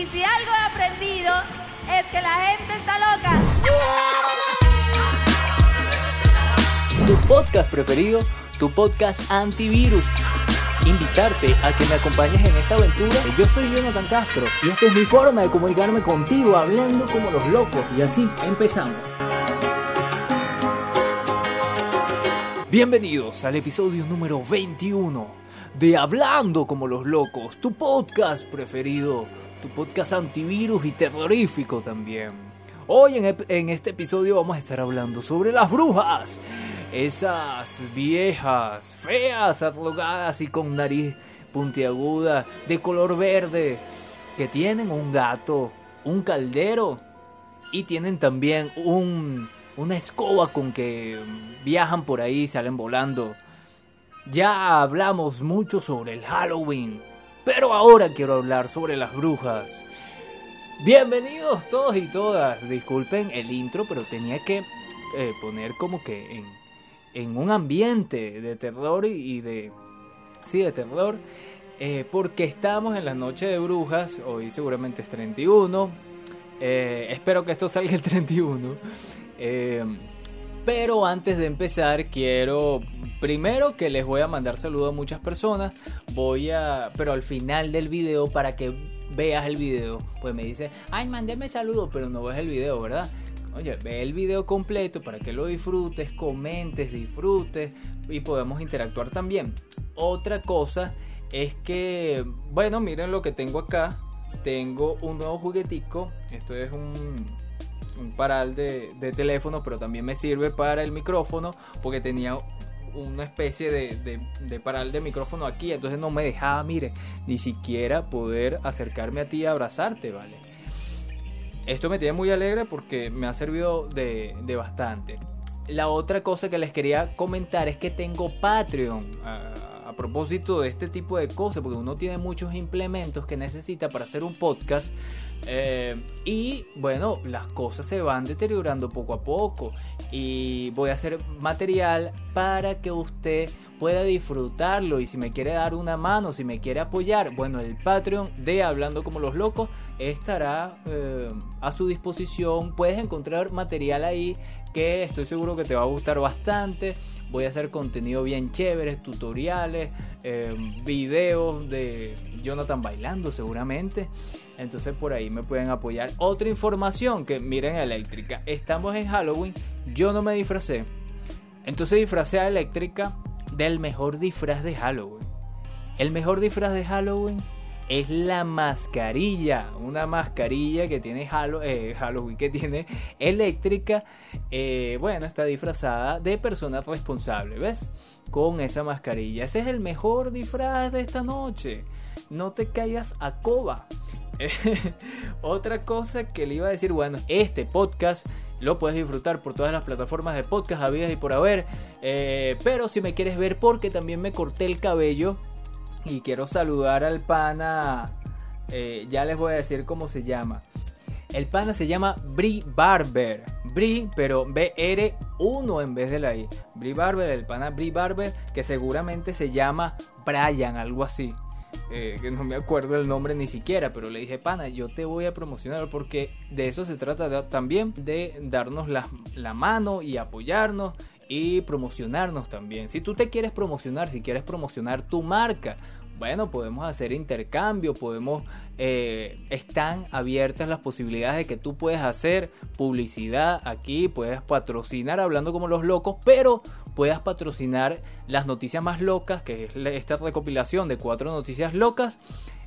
Y si algo he aprendido es que la gente está loca. Tu podcast preferido, tu podcast antivirus. Invitarte a que me acompañes en esta aventura. Yo soy Jonathan Castro y esta es mi forma de comunicarme contigo hablando como los locos. Y así empezamos. Bienvenidos al episodio número 21 de Hablando como los locos, tu podcast preferido, tu podcast antivirus y terrorífico también. Hoy en, en este episodio vamos a estar hablando sobre las brujas, esas viejas, feas, arrugadas y con nariz puntiaguda, de color verde, que tienen un gato, un caldero y tienen también un, una escoba con que viajan por ahí, salen volando. Ya hablamos mucho sobre el Halloween, pero ahora quiero hablar sobre las brujas. Bienvenidos todos y todas. Disculpen el intro, pero tenía que eh, poner como que en, un ambiente de terror y, y de... Sí, de terror. eh, porque estamos en la noche de brujas. Hoy seguramente es 31. Eh, espero que esto salga el 31. Eh, pero antes de empezar, quiero primero que les voy a mandar saludos a muchas personas. Voy a, pero al final del video para que veas el video, pues me dice, ay, mándeme saludos, pero no ves el video, ¿verdad? Oye, ve el video completo para que lo disfrutes, comentes, disfrutes y podemos interactuar también. Otra cosa es que, bueno, miren lo que tengo acá. Tengo un nuevo juguetico. Esto es un, un paral de, teléfono, pero también me sirve para el micrófono porque tenía una especie de, de, de paral de micrófono aquí, entonces no me dejaba, mire, ni siquiera poder acercarme a ti y abrazarte, ¿vale? Esto me tiene muy alegre porque me ha servido de, de bastante. La otra cosa que les quería comentar es que tengo Patreon. A, a propósito de este tipo de cosas, porque uno tiene muchos implementos que necesita para hacer un podcast. Eh, y bueno, las cosas se van deteriorando poco a poco. Y voy a hacer material para que usted pueda disfrutarlo. Y si me quiere dar una mano, si me quiere apoyar, bueno, el Patreon de Hablando como los locos estará eh, a su disposición. Puedes encontrar material ahí que estoy seguro que te va a gustar bastante. Voy a hacer contenido bien chévere, tutoriales, eh, videos de Jonathan bailando seguramente. Entonces por ahí me pueden apoyar. Otra información que miren eléctrica. Estamos en Halloween. Yo no me disfracé. Entonces disfracé a eléctrica del mejor disfraz de Halloween. El mejor disfraz de Halloween es la mascarilla. Una mascarilla que tiene Hallo- eh, Halloween, que tiene eléctrica. eh, bueno, está disfrazada de persona responsable, ¿ves? Con esa mascarilla. Ese es el mejor disfraz de esta noche. No te caigas a coba. Otra cosa que le iba a decir, bueno, este podcast lo puedes disfrutar por todas las plataformas de podcast habidas y por haber. eh, pero si me quieres ver, porque también me corté el cabello y quiero saludar al pana. eh, ya les voy a decir cómo se llama. El pana se llama Bri Barber. Bri, pero BR1 en vez de la I. Bri Barber, el pana Bri Barber, que seguramente se llama Brian, algo así. Eh, que no me acuerdo el nombre ni siquiera, pero le dije, pana, yo te voy a promocionar porque de eso se trata también, de darnos la, la mano y apoyarnos y promocionarnos también. Si tú te quieres promocionar, si quieres promocionar tu marca, bueno, podemos hacer intercambio, podemos, eh, están abiertas las posibilidades de que tú puedes hacer publicidad aquí, puedes patrocinar hablando como los locos, pero puedas patrocinar las noticias más locas, que es esta recopilación de cuatro noticias locas,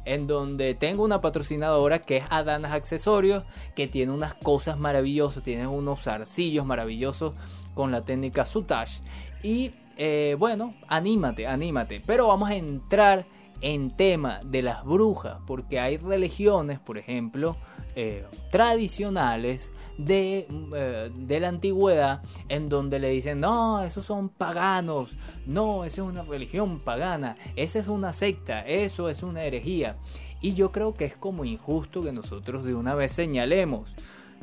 en donde tengo una patrocinadora que es Adanas Accesorios, que tiene unas cosas maravillosas, tiene unos zarcillos maravillosos con la técnica Sutage. Y eh, bueno, anímate, anímate. Pero vamos a entrar en tema de las brujas, porque hay religiones, por ejemplo, eh, tradicionales de, eh, de la antigüedad, en donde le dicen, no, esos son paganos, no, esa es una religión pagana, esa es una secta, eso es una herejía. Y yo creo que es como injusto que nosotros de una vez señalemos,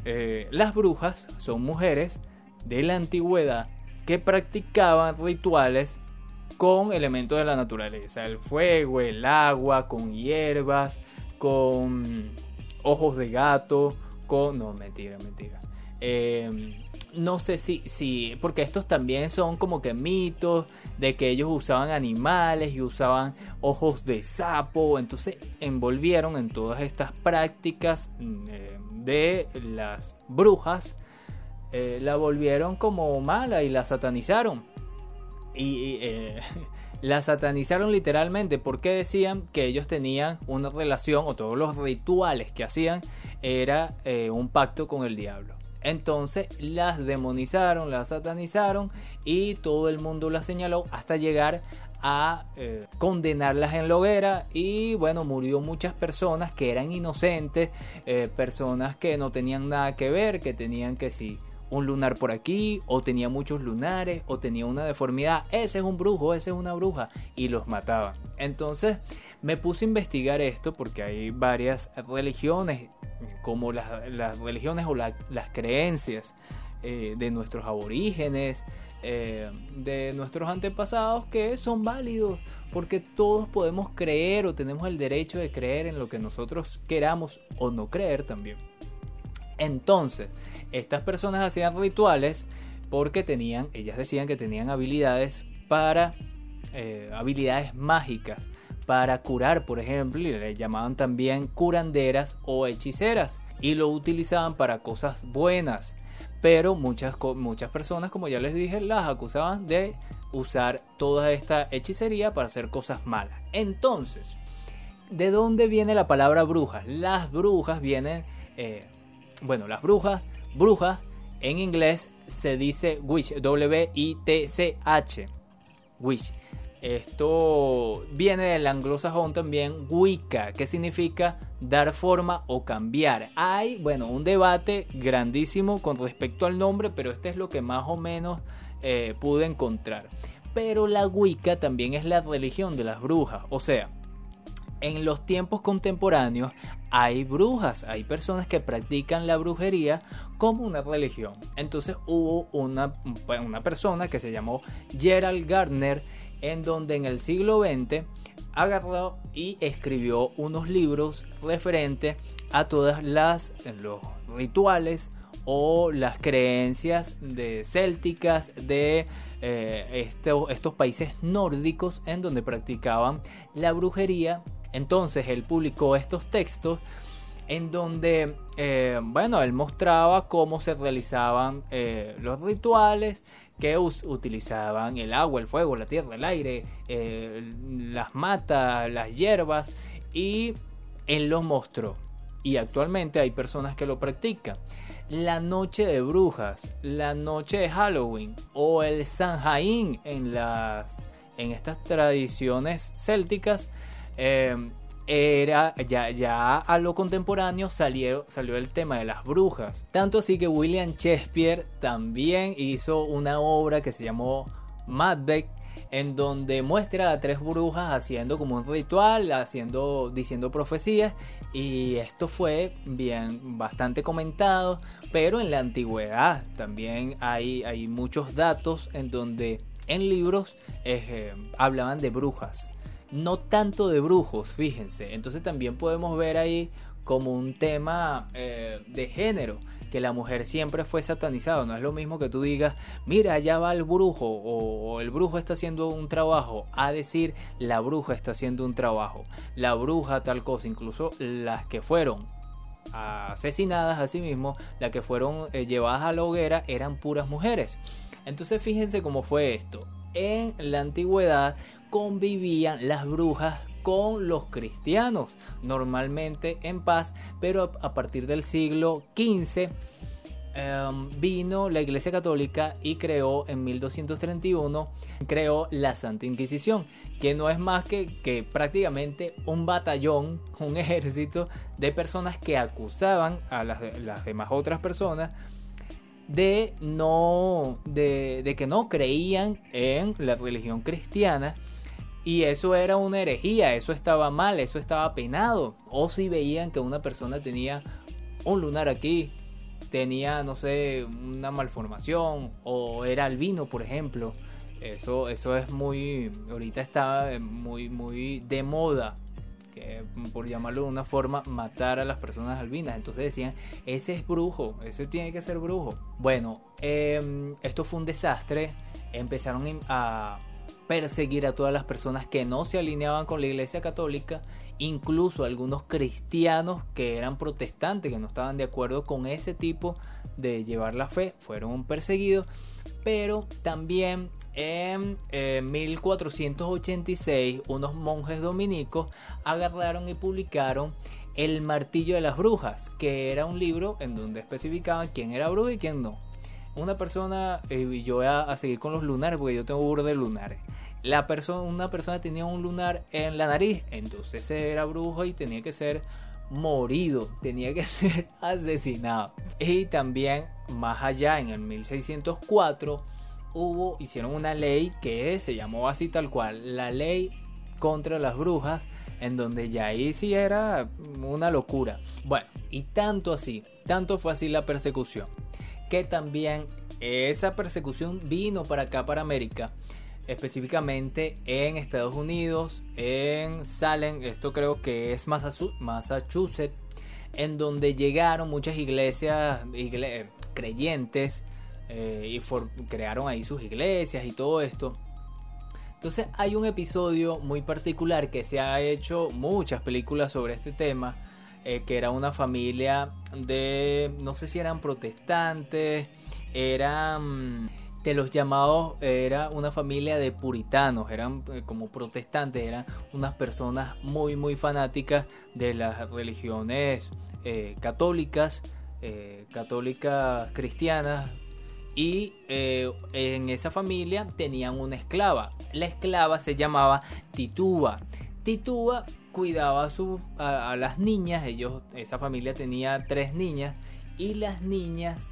eh, las brujas son mujeres de la antigüedad que practicaban rituales con elementos de la naturaleza, el fuego, el agua, con hierbas, con ojos de gato, con... No, mentira, mentira. Em, no sé si, si, porque estos también son como que mitos de que ellos usaban animales y usaban ojos de sapo, entonces envolvieron en todas estas prácticas mm, eh, de las brujas, eh, la volvieron como mala y la satanizaron. Y eh, la satanizaron literalmente porque decían que ellos tenían una relación o todos los rituales que hacían era un pacto con el diablo. Entonces las demonizaron, las satanizaron y todo el mundo las señaló hasta llegar a eh, condenarlas en la hoguera y bueno murió muchas personas que eran inocentes eh, personas que no tenían nada que ver que tenían que sí un lunar por aquí o tenía muchos lunares o tenía una deformidad. Ese es un brujo ese es una bruja. Y los mataban entonces me puse a investigar esto porque hay varias religiones como las, religiones o las creencias eh, de nuestros aborígenes, eh, de nuestros antepasados que son válidos, porque todos podemos creer o tenemos el derecho de creer en lo que nosotros queramos o no creer también. Entonces, estas personas hacían rituales porque tenían, ellas decían que tenían habilidades para, eh, habilidades mágicas para curar, por ejemplo, y le llamaban también curanderas o hechiceras y lo utilizaban para cosas buenas. Pero muchas, muchas personas, como ya les dije, las acusaban de usar toda esta hechicería para hacer cosas malas. Entonces, ¿de dónde viene la palabra brujas? Las brujas vienen, eh, bueno, las brujas, brujas, en inglés se dice witch, W-I-T-C-H, witch. Esto viene del anglosajón también Wicca, que significa dar forma o cambiar. Hay, bueno, un debate grandísimo con respecto al nombre, pero este es lo que más o menos eh, pude encontrar. Pero la Wicca también es la religión de las brujas, o sea, en los tiempos contemporáneos hay brujas, hay personas que practican la brujería como una religión. Entonces hubo una, una persona que se llamó Gerald Gardner en donde en el siglo XX agarró y escribió unos libros referentes a todas las los rituales o las creencias de célticas de eh, estos países nórdicos en donde practicaban la brujería. Entonces él publicó estos textos en donde, eh, bueno, él mostraba cómo se realizaban eh, los rituales, que utilizaban el agua, el fuego, la tierra, el aire, eh, las matas, las hierbas y él los mostró. Y actualmente hay personas que lo practican. La noche de brujas, la noche de Halloween o el Sanjaín en, las, en estas tradiciones célticas eh, era ya, ya a lo contemporáneo salió, el tema de las brujas. Tanto así que William Shakespeare también hizo una obra que se llamó Macbeth en donde muestra a tres brujas haciendo como un ritual, haciendo, diciendo profecías y esto fue bien bastante comentado, pero en la antigüedad también hay, hay muchos datos en donde en libros eh, hablaban de brujas no tanto de brujos, fíjense. Entonces también podemos ver ahí como un tema eh, de género, que la mujer siempre fue satanizada. No es lo mismo que tú digas, mira, allá va el brujo o, el brujo está haciendo un trabajo, a decir, la bruja está haciendo un trabajo, la bruja tal cosa, incluso las que fueron asesinadas a sí mismo, las que fueron eh, llevadas a la hoguera eran puras mujeres. Entonces fíjense cómo fue esto. En la antigüedad convivían las brujas con los cristianos, normalmente en paz, pero a partir del siglo XV em, vino la Iglesia Católica y creó en 1231, creó la Santa Inquisición, que no es más que, que prácticamente un batallón, un ejército de personas que acusaban a las, las demás otras personas de no de, de, que no creían en la religión cristiana y eso era una herejía, eso estaba mal, eso estaba penado. O si veían que una persona tenía un lunar aquí, tenía, no sé, una malformación, o era albino, por ejemplo. Eso, eso es muy, ahorita está muy, muy de moda que por llamarlo de una forma, matar a las personas albinas. Entonces decían, ese es brujo, ese tiene que ser brujo. Bueno, em, esto fue un desastre. Empezaron a perseguir a todas las personas que no se alineaban con la iglesia católica, incluso algunos cristianos que eran protestantes, que no estaban de acuerdo con ese tipo de llevar la fe, fueron perseguidos, pero también en 1486 eh, unos monjes dominicos agarraron y publicaron El martillo de las brujas, que era un libro en donde especificaban quién era brujo y quién no. Una persona, eh, y yo voy a, seguir con los lunares porque yo tengo burro de lunares. La una persona tenía un lunar en la nariz, entonces era brujo y tenía que ser morido, tenía que ser asesinado. Y también más allá, en el 1604, hubo, hicieron una ley que se llamó así tal cual, la ley contra las brujas, en donde ya ahí sí era una locura. Bueno, y tanto así, tanto fue así la persecución, que también esa persecución vino para acá, para América, específicamente en Estados Unidos, en Salem, esto creo que es Massachusetts, en donde llegaron muchas iglesias, creyentes, eh, y crearon ahí sus iglesias y todo esto. Entonces hay un episodio muy particular que se ha hecho muchas películas sobre este tema, eh, que era una familia de, no sé si eran protestantes, eran de los llamados, era una familia de puritanos, eran eh, como protestantes, eran unas personas muy, muy fanáticas de las religiones católicas, católicas cristianas, y eh, en esa familia tenían una esclava. La esclava se llamaba Tituba. Tituba cuidaba a, las niñas. Ellos, esa familia tenía tres niñas. Y las niñas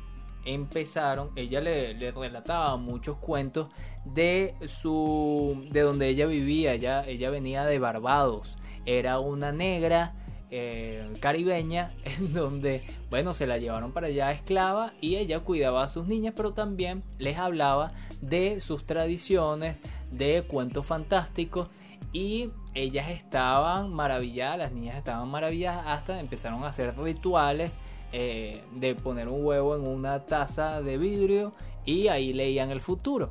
empezaron, ella le, le, relataba muchos cuentos de su de donde ella vivía, ella, ella venía de Barbados, era una negra eh, caribeña en donde, bueno, se la llevaron para allá esclava y ella cuidaba a sus niñas, pero también les hablaba de sus tradiciones, de cuentos fantásticos y ellas estaban maravilladas, las niñas estaban maravilladas hasta empezaron a hacer rituales eh, de poner un huevo en una taza de vidrio y ahí leían el futuro.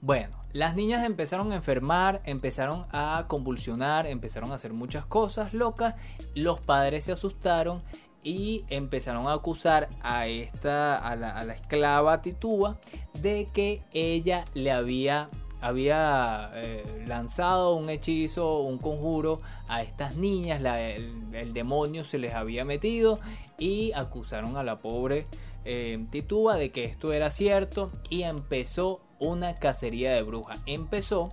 Bueno, las niñas empezaron a enfermar, empezaron a convulsionar, empezaron a hacer muchas cosas locas. Los padres se asustaron y empezaron a acusar a esta a la, esclava Titúa de que ella le había había eh, lanzado un hechizo, un conjuro a estas niñas, el, demonio se les había metido y acusaron a la pobre eh, Titúa de que esto era cierto y empezó una cacería de brujas. Empezó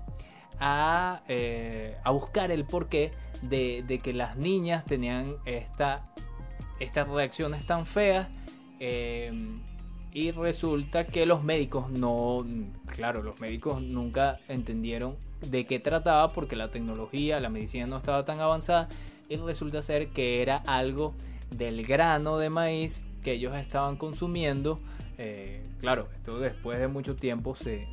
a, eh, a buscar el porqué de, de, que las niñas tenían esta, estas reacciones tan feas. Y resulta que los médicos no, claro, los médicos nunca entendieron de qué trataba porque la tecnología, la medicina no estaba tan avanzada y resulta ser que era algo del grano de maíz que ellos estaban consumiendo eh, claro, esto después de mucho tiempo se,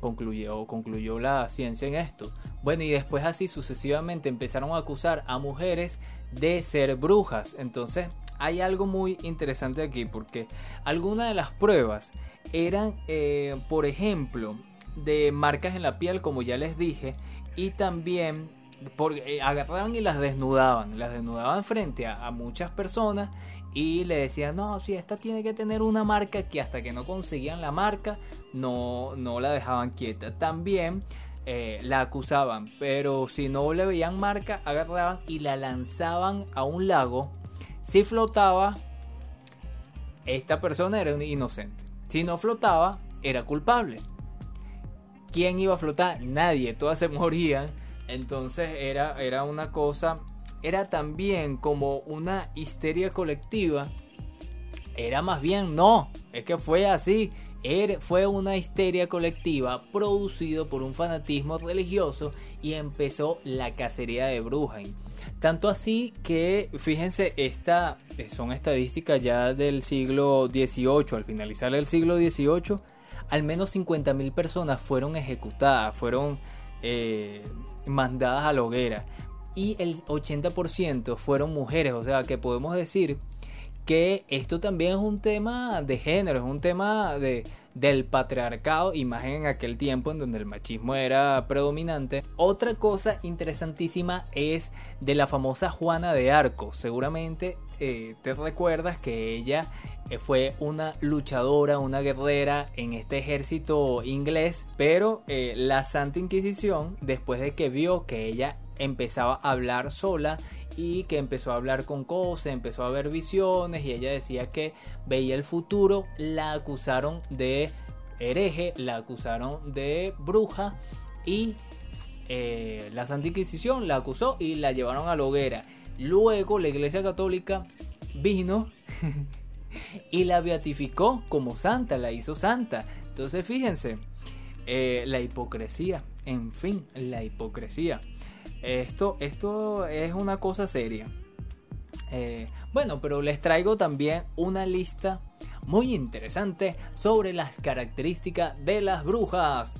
concluyó, concluyó la ciencia en esto. Bueno, y después así sucesivamente empezaron a acusar a mujeres de ser brujas. Entonces hay algo muy interesante aquí porque algunas de las pruebas eran, eh, por ejemplo, de marcas en la piel, como ya les dije, y también porque eh, agarraban y las desnudaban, las desnudaban frente a muchas personas y le decían, no, si esta tiene que tener una marca que hasta que no conseguían la marca no, no la dejaban quieta. También eh, la acusaban, pero si no le veían marca, agarraban y la lanzaban a un lago. Si flotaba, esta persona era inocente. Si no flotaba, era culpable. ¿Quién iba a flotar? Nadie, todas se morían. Entonces era, era una cosa era también como una histeria colectiva. Era más bien no, es que fue así. fue una histeria colectiva producido por un fanatismo religioso y empezó la cacería de brujas. Tanto así que, fíjense, esta son estadísticas ya del siglo XVIII. Al finalizar el siglo XVIII, al menos 50.000 personas fueron ejecutadas, fueron eh, mandadas a la hoguera y el 80% fueron mujeres. O sea que podemos decir que esto también es un tema de género, es un tema de, del patriarcado, imagen en aquel tiempo en donde el machismo era predominante. Otra cosa interesantísima es de la famosa Juana de Arco. Seguramente eh, te recuerdas que ella eh, fue una luchadora, una guerrera en este ejército inglés, pero eh, la Santa Inquisición, después de que vio que ella empezaba a hablar sola y que empezó a hablar con cosas, empezó a ver visiones y ella decía que veía el futuro, la acusaron de hereje, la acusaron de bruja y eh, la Santa Inquisición la acusó y la llevaron a la hoguera. Luego la Iglesia Católica vino y la beatificó como santa, la hizo santa. Entonces fíjense, eh, la hipocresía, en fin, la hipocresía. Esto, esto es una cosa seria. Eh, bueno, pero les traigo también una lista muy interesante sobre las características de las brujas.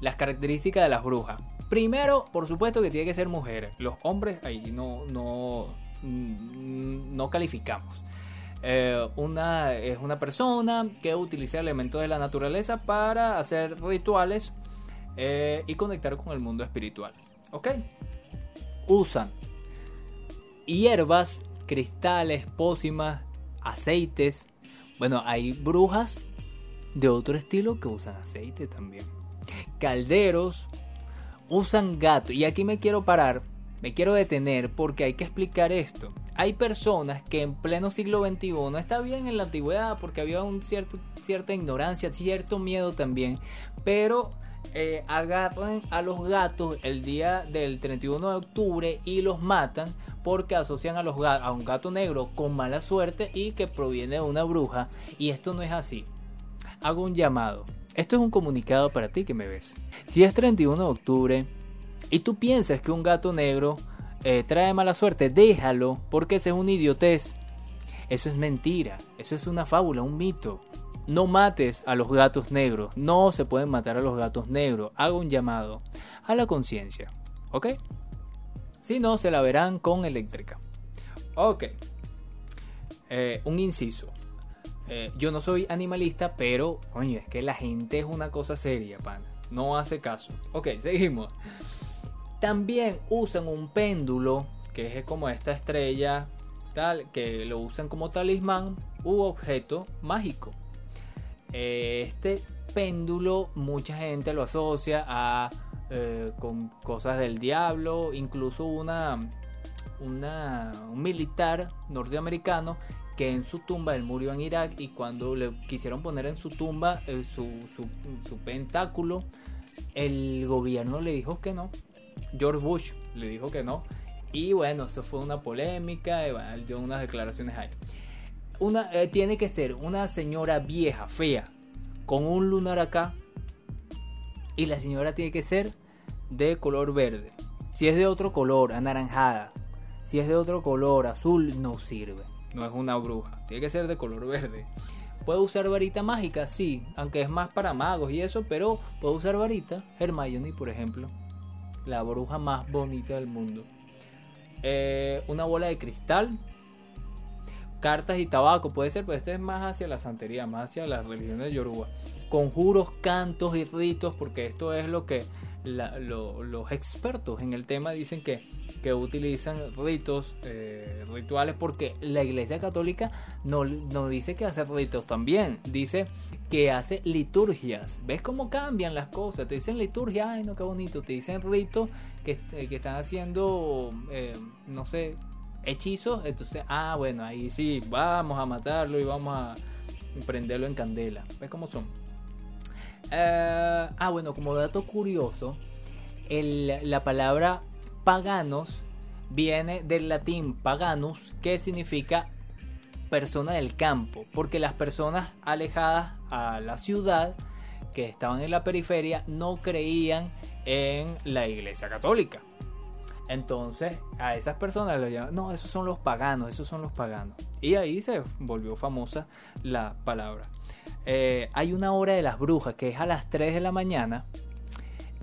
Las características de las brujas. Primero, por supuesto que tiene que ser mujer. Los hombres ahí no, no, mm, no calificamos. Eh, una es una persona que utiliza elementos de la naturaleza para hacer rituales eh, y conectar con el mundo espiritual. ¿Ok? Usan hierbas, cristales, pócimas, aceites. Bueno, hay brujas de otro estilo que usan aceite también. Calderos, usan gato. Y aquí me quiero parar, me quiero detener porque hay que explicar esto. Hay personas que en pleno siglo XXI, está bien en la antigüedad porque había un cierto, cierta ignorancia, cierto miedo también, pero eh, agarran a los gatos el día del 31 de octubre y los matan porque asocian a, los a un gato negro con mala suerte y que proviene de una bruja. Y esto no es así. Hago un llamado. Esto es un comunicado para ti que me ves. Si es 31 de octubre y tú piensas que un gato negro eh, trae mala suerte, déjalo porque ese es un idiotez. Eso es mentira, eso es una fábula, un mito. No mates a los gatos negros. No se pueden matar a los gatos negros. Hago un llamado a la conciencia. ¿Ok? Si no, se la verán con eléctrica. Ok. Eh, un inciso. Eh, yo no soy animalista, pero, coño, es que la gente es una cosa seria, pan. No hace caso. Ok, seguimos. También usan un péndulo, que es como esta estrella, tal, que lo usan como talismán u objeto mágico. Este péndulo mucha gente lo asocia a eh, con cosas del diablo, incluso una, un militar norteamericano que en su tumba él murió en Irak y cuando le quisieron poner en su tumba eh, su, su, pentáculo, el gobierno le dijo que no. George Bush le dijo que no. Y bueno, eso fue una polémica, y dio unas declaraciones ahí una, eh, tiene que ser una señora vieja, fea, con un lunar acá. Y la señora tiene que ser de color verde. Si es de otro color, anaranjada. Si es de otro color, azul, no sirve. No es una bruja. Tiene que ser de color verde. Puede usar varita mágica, sí, aunque es más para magos y eso, pero puede usar varita. Hermione, por ejemplo, la bruja más bonita del mundo. Eh, una bola de cristal, cartas y tabaco, puede ser, pero este es más hacia la santería, más hacia las religiones de Yoruba. Conjuros, cantos y ritos, porque esto es lo que los expertos en el tema dicen que, que utilizan ritos, eh, rituales, porque la Iglesia Católica no, no dice que hace ritos también, dice que hace liturgias. ¿Ves cómo cambian las cosas? Te dicen liturgia, ay no, qué bonito, te dicen ritos que, que están haciendo, eh, no sé, hechizos, entonces, ah, bueno, ahí sí, vamos a matarlo y vamos a prenderlo en candela. ¿Ves cómo son? Eh, ah, bueno, como dato curioso, la palabra paganos viene del latín paganus, que significa persona del campo, porque las personas alejadas a la ciudad, que estaban en la periferia, no creían en la iglesia católica. Entonces a esas personas le llaman, no, esos son los paganos, esos son los paganos. Y ahí se volvió famosa la palabra. Eh, hay una hora de las brujas que es a las 3 de la mañana,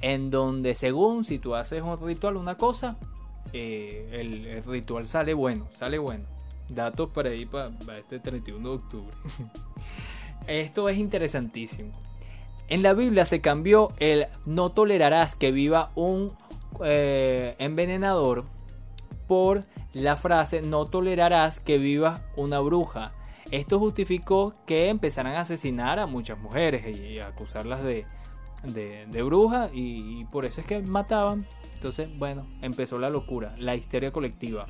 en donde según si tú haces un ritual, una cosa, eh, el, ritual sale bueno, sale bueno. Datos para ir para, este 31 de octubre. Esto es interesantísimo. En la Biblia se cambió el no tolerarás que viva un eh, envenenador por la frase no tolerarás que viva una bruja. Esto justificó que empezaran a asesinar a muchas mujeres y acusarlas de, de, bruja y, por eso es que mataban. Entonces, bueno, empezó la locura, la histeria colectiva.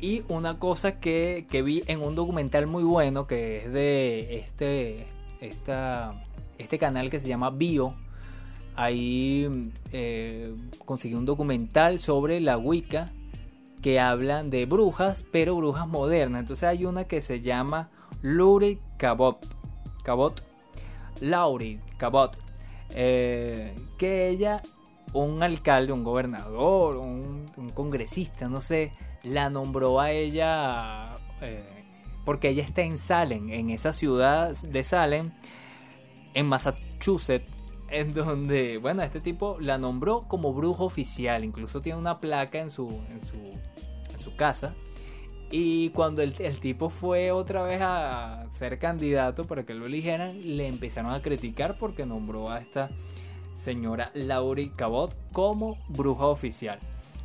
Y una cosa que, vi en un documental muy bueno que es de este, este canal que se llama Bio. Ahí eh, conseguí un documental sobre la Wicca que hablan de brujas, pero brujas modernas. Entonces hay una que se llama Laurie Cabot. Cabot. Laurie Cabot. Eh, que ella, un alcalde, un gobernador, un, congresista, no sé, la nombró a ella eh, porque ella está en Salem, en esa ciudad de Salem, en Massachusetts, en donde, bueno, este tipo la nombró como brujo oficial, incluso tiene una placa en su, en su su casa. Y cuando el, tipo fue otra vez a ser candidato para que lo eligieran, le empezaron a criticar porque nombró a esta señora Laurie Cabot como bruja oficial.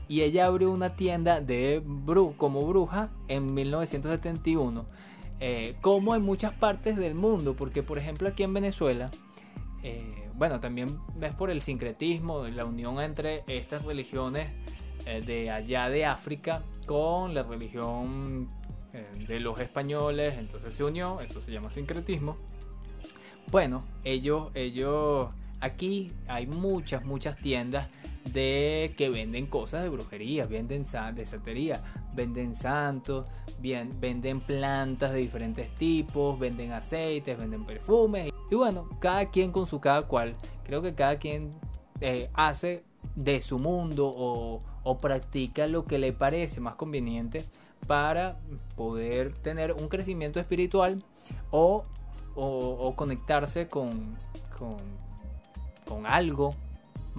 Y ella abrió una tienda de bru como bruja en 1971. Eh, como en muchas partes del mundo, porque por ejemplo aquí en Venezuela, eh, bueno, también ves por el sincretismo, la unión entre estas religiones eh, de allá de África con la religión eh, de los españoles, entonces se unió, eso se llama sincretismo. Bueno, ellos, ellos, aquí hay muchas, muchas tiendas de que venden cosas de brujería, venden de santería, venden santos, venden plantas de diferentes tipos, venden aceites, venden perfumes. Y bueno, cada quien con su cada cual. Creo que cada quien eh, hace de su mundo o, o practica lo que le parece más conveniente para poder tener un crecimiento espiritual o, conectarse con, con, algo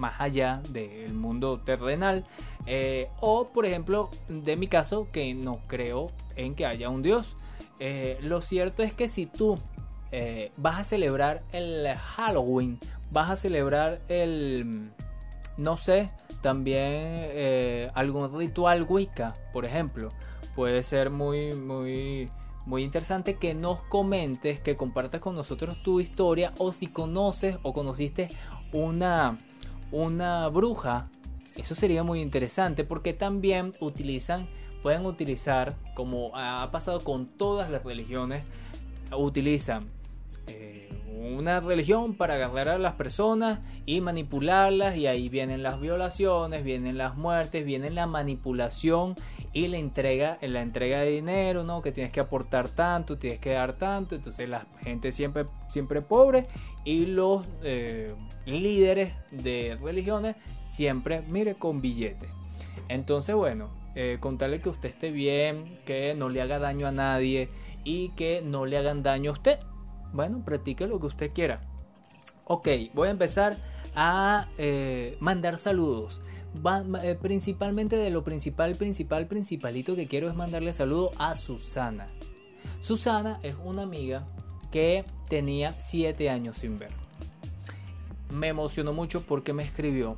más allá del mundo terrenal. Eh, o, por ejemplo, de mi caso, que no creo en que haya un Dios. Eh, lo cierto es que si tú eh, vas a celebrar el Halloween, vas a celebrar el, no sé, también algún ritual Wicca, por ejemplo. Puede ser muy, muy, muy interesante que nos comentes, que compartas con nosotros tu historia o si conoces o conociste una, una bruja. Eso sería muy interesante porque también utilizan, pueden utilizar, como ha pasado con todas las religiones, utilizan eh, una religión para agarrar a las personas y manipularlas y ahí vienen las violaciones, vienen las muertes, viene la manipulación y la entrega, la entrega de dinero, ¿no? Que tienes que aportar tanto, tienes que dar tanto, entonces la gente siempre, siempre pobre y los eh, líderes de religiones siempre, mire, con billetes. Entonces, bueno, eh, contarle que usted esté bien, que no le haga daño a nadie y que no le hagan daño a usted bueno, practique lo que usted quiera. Ok, voy a empezar a eh, mandar saludos. Eh, principalmente de lo principal, principal, principalito que quiero es mandarle saludo a Susana. Susana es una amiga que tenía 7 años sin ver. Me emocionó mucho porque me escribió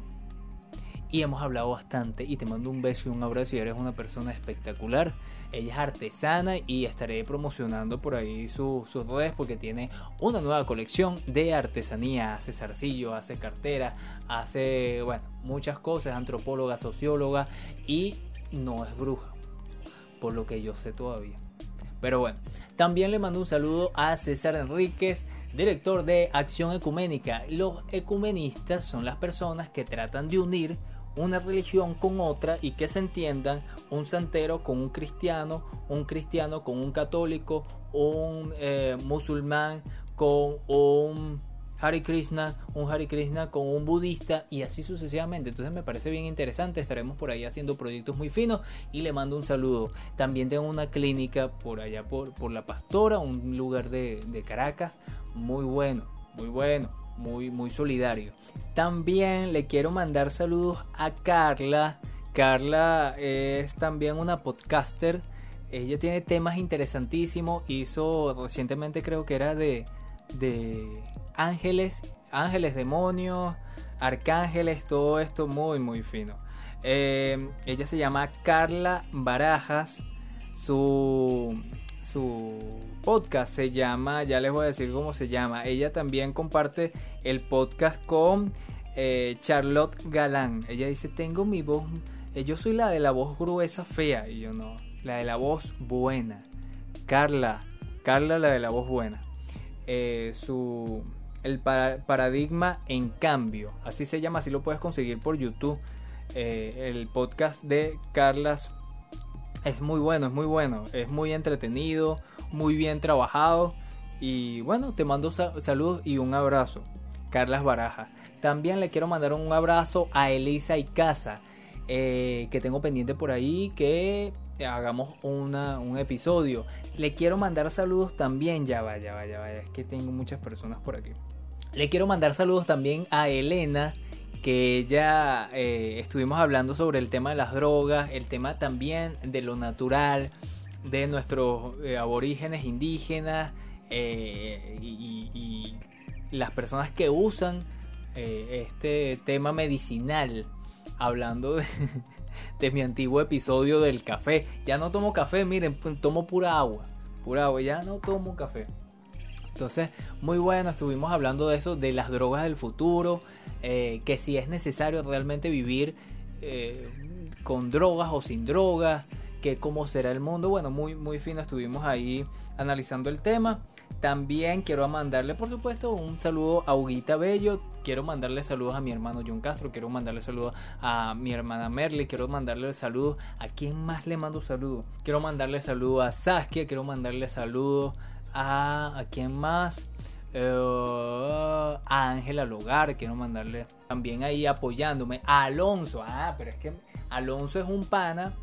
y hemos hablado bastante y te mando un beso y un abrazo y eres una persona espectacular. Ella es artesana y estaré promocionando por ahí sus redes porque tiene una nueva colección de artesanía. Hace zarcillo, hace cartera, hace, bueno, muchas cosas, antropóloga, socióloga y no es bruja, por lo que yo sé todavía. Pero bueno, también le mando un saludo a César Enríquez, director de Acción Ecuménica. Los ecumenistas son las personas que tratan de unir una religión con otra y que se entiendan un santero con un cristiano, un cristiano con un católico, un eh, musulmán con un Hare Krishna, un Hare Krishna con un budista y así sucesivamente. Entonces me parece bien interesante. Estaremos por ahí haciendo proyectos muy finos y le mando un saludo. También tengo una clínica por allá por, por La Pastora, un lugar de, de Caracas. Muy bueno, muy bueno muy, muy solidario. También le quiero mandar saludos a Carla, Carla es también una podcaster. Ella tiene temas interesantísimos. Hizo recientemente creo que era de, de ángeles, ángeles, demonios, arcángeles, todo esto muy muy fino. Eh, ella se llama Carla Barajas. Su, su podcast se llama, ya les voy a decir cómo se llama. Ella también comparte el podcast con eh, Charlotte Galán. Ella dice, tengo mi voz, eh, yo soy la de la voz gruesa fea. Y yo no, la de la voz buena. Carla, Carla la de la voz buena. Eh, su, el paradigma en cambio, así se llama, así lo puedes conseguir por YouTube. el podcast de Carlas es muy bueno, es muy bueno, es muy entretenido, muy bien trabajado. Y bueno, te mando saludos y un abrazo. Carlas Baraja. También le quiero mandar un abrazo a Elisa y Casa, eh, que tengo pendiente por ahí que hagamos un episodio. Le quiero mandar saludos también, ya vaya, ya vaya, vaya, es que tengo muchas personas por aquí. Le quiero mandar saludos también a Elena, que ella eh, estuvimos hablando sobre el tema de las drogas, el tema también de lo natural, de nuestros eh, aborígenes indígenas y las personas que usan eh, este tema medicinal, hablando de, mi antiguo episodio del café. Ya no tomo café, miren, tomo pura agua, pura agua, ya no tomo café. Entonces, muy bueno, estuvimos hablando de eso, de las drogas del futuro, eh, que si es necesario realmente vivir eh, con drogas o sin drogas, que cómo será el mundo. Bueno, muy, muy fino, estuvimos ahí analizando el tema. También quiero mandarle, por supuesto, un saludo a Huguita Bello. Quiero mandarle saludos a mi hermano John Castro. Quiero mandarle saludos a mi hermana Merle. Quiero mandarle saludos a quien más le mando saludos. Quiero mandarle saludos a Saskia. Quiero mandarle saludos a. ¿A quién más? Eh, a Ángela Logar. Quiero mandarle también ahí apoyándome. A Alonso. Ah, pero es que Alonso es un pana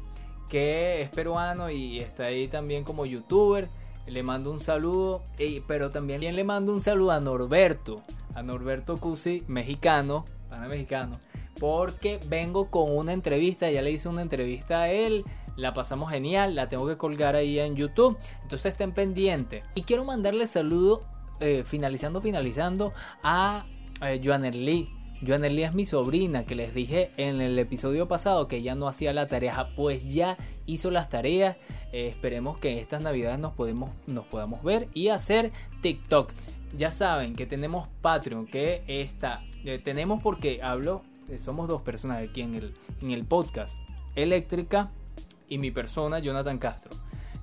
que es peruano y está ahí también como youtuber le mando un saludo, pero también le mando un saludo a Norberto, a Norberto Cusi, mexicano, pana mexicano, porque vengo con una entrevista, ya le hice una entrevista a él, la pasamos genial, la tengo que colgar ahí en YouTube, entonces estén pendientes. Y quiero mandarle saludo, eh, finalizando, finalizando, a eh, Lee Joanerly es mi sobrina, que les dije en el episodio pasado que ella no hacía la tarea, pues ya hizo las tareas. Eh, esperemos que en estas navidades nos, nos podamos ver y hacer TikTok. Ya saben que tenemos Patreon, que está, eh, tenemos porque hablo, somos dos personas aquí en el, en el podcast, Eléctrica y mi persona, Jonathan Castro.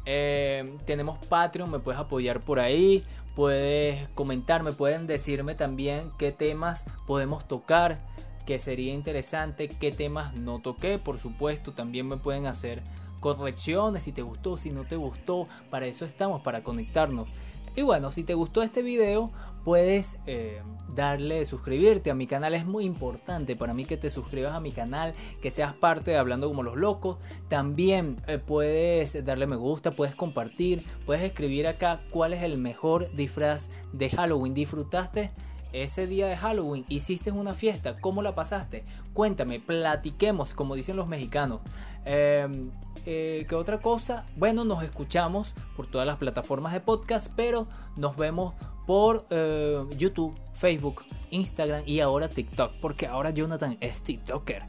tenemos Patreon, me puedes apoyar por ahí puedes comentarme, pueden decirme también qué temas podemos tocar, que sería interesante, qué temas no toqué, por supuesto, también me pueden hacer correcciones si te gustó, si no te gustó, para eso estamos, para conectarnos. Y bueno, si te gustó este video, puedes eh, darle suscribirte a mi canal. Es muy importante para mí que te suscribas a mi canal, que seas parte de Hablando como los locos. También eh, puedes darle me gusta, puedes compartir, puedes escribir acá cuál es el mejor disfraz de Halloween. ¿Disfrutaste? ese día de Halloween hiciste una fiesta, ¿cómo la pasaste? Cuéntame, platiquemos, como dicen los mexicanos. Em, eh, ¿Qué otra cosa? Bueno, nos escuchamos por todas las plataformas de podcast, pero nos vemos por eh, YouTube, Facebook, Instagram y ahora TikTok, porque ahora Jonathan es TikToker.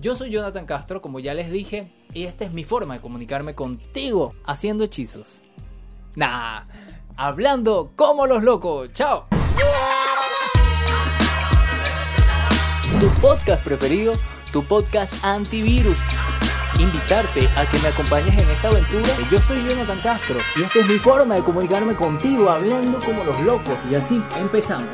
Yo soy Jonathan Castro, como ya les dije, y esta es mi forma de comunicarme contigo, haciendo hechizos. Nah, hablando como los locos. ¡Chao! Tu podcast preferido, tu podcast antivirus invitarte a que me acompañes en esta aventura. Yo soy Jonathan Castro y esta es mi forma de comunicarme contigo hablando como los locos. Y así empezamos.